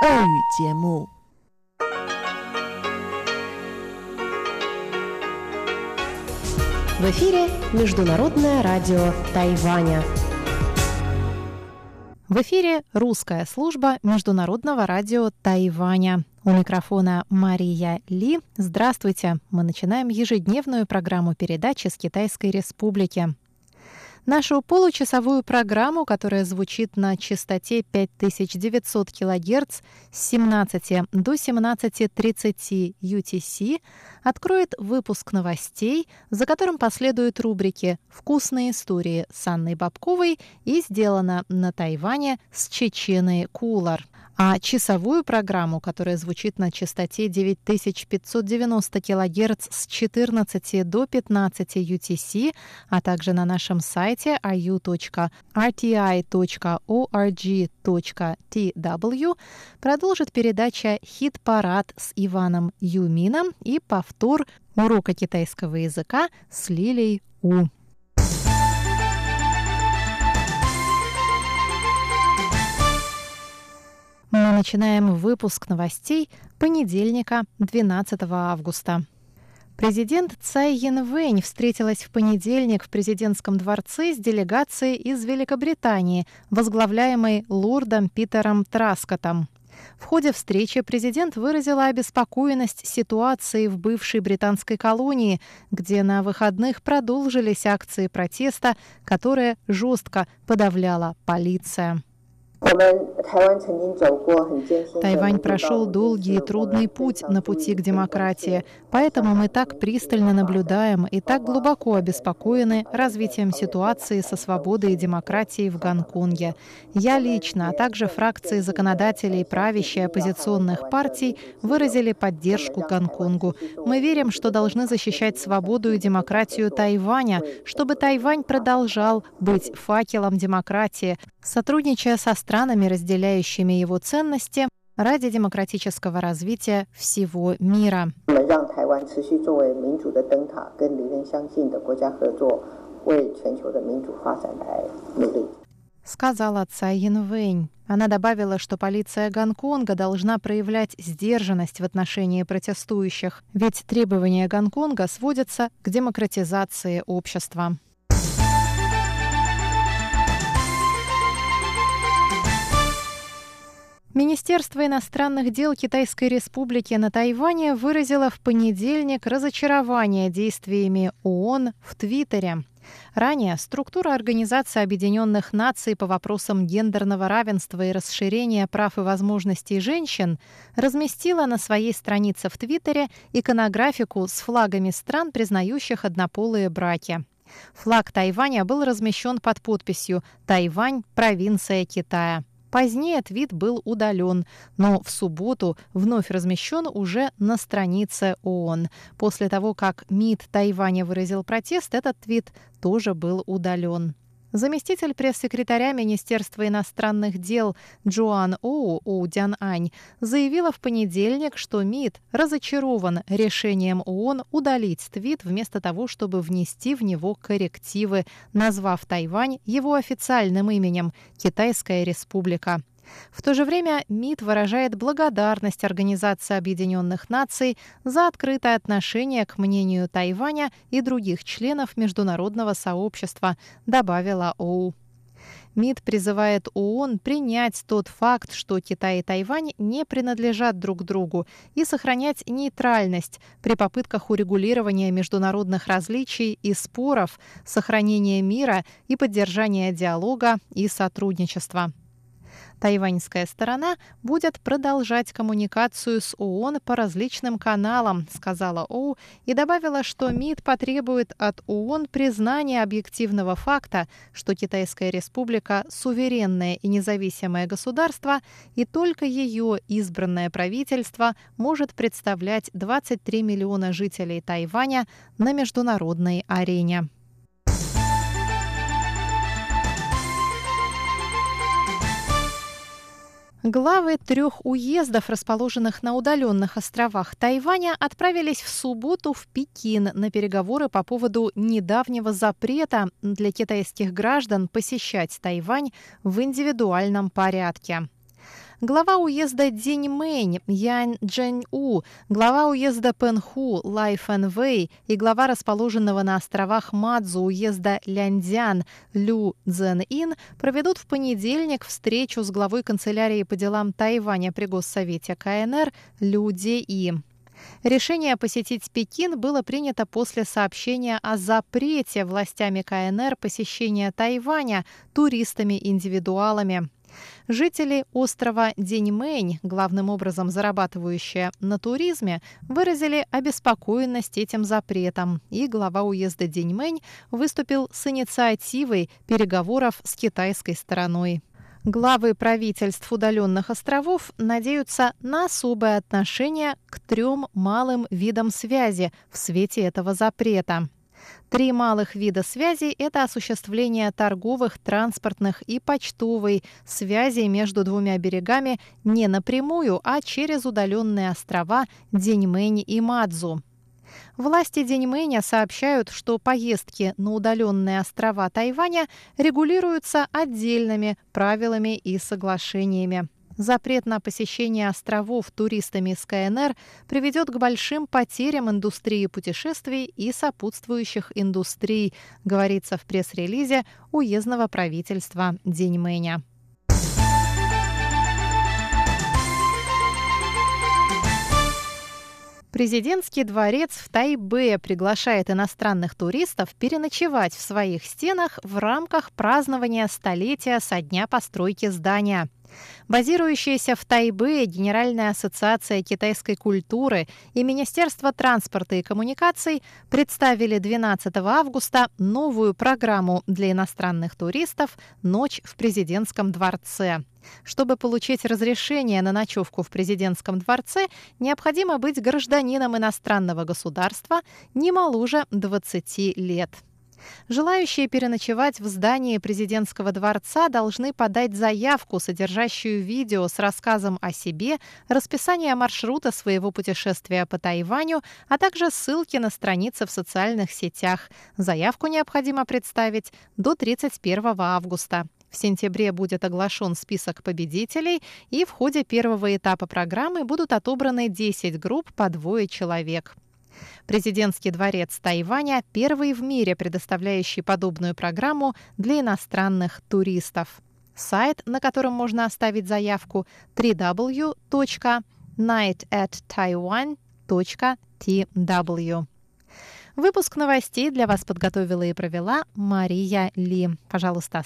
В эфире Международное радио Тайваня. В эфире русская служба Международного радио Тайваня. У микрофона Мария Ли. Здравствуйте! Мы начинаем ежедневную программу передачи с Китайской Республики. Нашу получасовую программу, которая звучит на частоте 5900 кГц с 17 до 17.30 UTC, откроет выпуск новостей, за которым последуют рубрики «Вкусные истории» с Анной Бабковой и «Сделано на Тайване» с Чеченой Кулар – а часовую программу, которая звучит на частоте 9590 кГц с 14 до 15 UTC, а также на нашем сайте iu.rti.org.tw, продолжит передача «Хит-парад» с Иваном Юмином и повтор урока китайского языка с Лилей У. Мы начинаем выпуск новостей понедельника, 12 августа. Президент Цай Янвэнь встретилась в понедельник в президентском дворце с делегацией из Великобритании, возглавляемой лордом Питером Траскотом. В ходе встречи президент выразила обеспокоенность ситуацией в бывшей британской колонии, где на выходных продолжились акции протеста, которые жестко подавляла полиция. Тайвань прошел долгий и трудный путь на пути к демократии, поэтому мы так пристально наблюдаем и так глубоко обеспокоены развитием ситуации со свободой и демократией в Гонконге. Я лично, а также фракции законодателей правящей оппозиционных партий выразили поддержку Гонконгу. Мы верим, что должны защищать свободу и демократию Тайваня, чтобы Тайвань продолжал быть факелом демократии, сотрудничая со странами, разделяющими его ценности, ради демократического развития всего мира. Сказала Цай Янвэнь. Она добавила, что полиция Гонконга должна проявлять сдержанность в отношении протестующих, ведь требования Гонконга сводятся к демократизации общества. Министерство иностранных дел Китайской Республики на Тайване выразило в понедельник разочарование действиями ООН в Твиттере. Ранее структура Организации Объединенных Наций по вопросам гендерного равенства и расширения прав и возможностей женщин разместила на своей странице в Твиттере иконографику с флагами стран, признающих однополые браки. Флаг Тайваня был размещен под подписью «Тайвань – провинция Китая». Позднее твит был удален, но в субботу вновь размещен уже на странице ООН. После того, как МИД Тайваня выразил протест, этот твит тоже был удален. Заместитель пресс-секретаря Министерства иностранных дел Джоан Оу Оудян Ань заявила в понедельник, что МИД разочарован решением ООН удалить твит вместо того, чтобы внести в него коррективы, назвав Тайвань его официальным именем – Китайская республика. В то же время МИД выражает благодарность Организации Объединенных Наций за открытое отношение к мнению Тайваня и других членов международного сообщества, добавила ОУ. МИД призывает ООН принять тот факт, что Китай и Тайвань не принадлежат друг другу, и сохранять нейтральность при попытках урегулирования международных различий и споров, сохранения мира и поддержания диалога и сотрудничества. Тайваньская сторона будет продолжать коммуникацию с ООН по различным каналам, сказала Оу и добавила, что МИД потребует от ООН признания объективного факта, что Китайская республика – суверенное и независимое государство, и только ее избранное правительство может представлять 23 миллиона жителей Тайваня на международной арене. Главы трех уездов, расположенных на удаленных островах Тайваня, отправились в субботу в Пекин на переговоры по поводу недавнего запрета для китайских граждан посещать Тайвань в индивидуальном порядке. Глава уезда Диньмэнь Ян Джэнь У, глава уезда Пенху Лай Фэн Вэй и глава расположенного на островах Мадзу уезда Ляндян Лю Цзэн Ин проведут в понедельник встречу с главой канцелярии по делам Тайваня при Госсовете КНР Лю Де И. Решение посетить Пекин было принято после сообщения о запрете властями КНР посещения Тайваня туристами-индивидуалами. Жители острова Деньмэнь, главным образом зарабатывающие на туризме, выразили обеспокоенность этим запретом, и глава уезда Деньмэнь выступил с инициативой переговоров с китайской стороной. Главы правительств удаленных островов надеются на особое отношение к трем малым видам связи в свете этого запрета. Три малых вида связи – это осуществление торговых, транспортных и почтовой связи между двумя берегами не напрямую, а через удаленные острова Деньмэнь и Мадзу. Власти Деньмэня сообщают, что поездки на удаленные острова Тайваня регулируются отдельными правилами и соглашениями. Запрет на посещение островов туристами из КНР приведет к большим потерям индустрии путешествий и сопутствующих индустрий, говорится в пресс-релизе уездного правительства Деньмэня. Президентский дворец в Тайбе приглашает иностранных туристов переночевать в своих стенах в рамках празднования столетия со дня постройки здания. Базирующаяся в Тайбе Генеральная ассоциация китайской культуры и Министерство транспорта и коммуникаций представили 12 августа новую программу для иностранных туристов «Ночь в президентском дворце». Чтобы получить разрешение на ночевку в президентском дворце, необходимо быть гражданином иностранного государства не моложе 20 лет. Желающие переночевать в здании президентского дворца должны подать заявку, содержащую видео с рассказом о себе, расписание маршрута своего путешествия по Тайваню, а также ссылки на страницы в социальных сетях. Заявку необходимо представить до 31 августа. В сентябре будет оглашен список победителей, и в ходе первого этапа программы будут отобраны 10 групп по двое человек. Президентский дворец Тайваня – первый в мире, предоставляющий подобную программу для иностранных туристов. Сайт, на котором можно оставить заявку – www.nightattaiwan.tw. Выпуск новостей для вас подготовила и провела Мария Ли. Пожалуйста,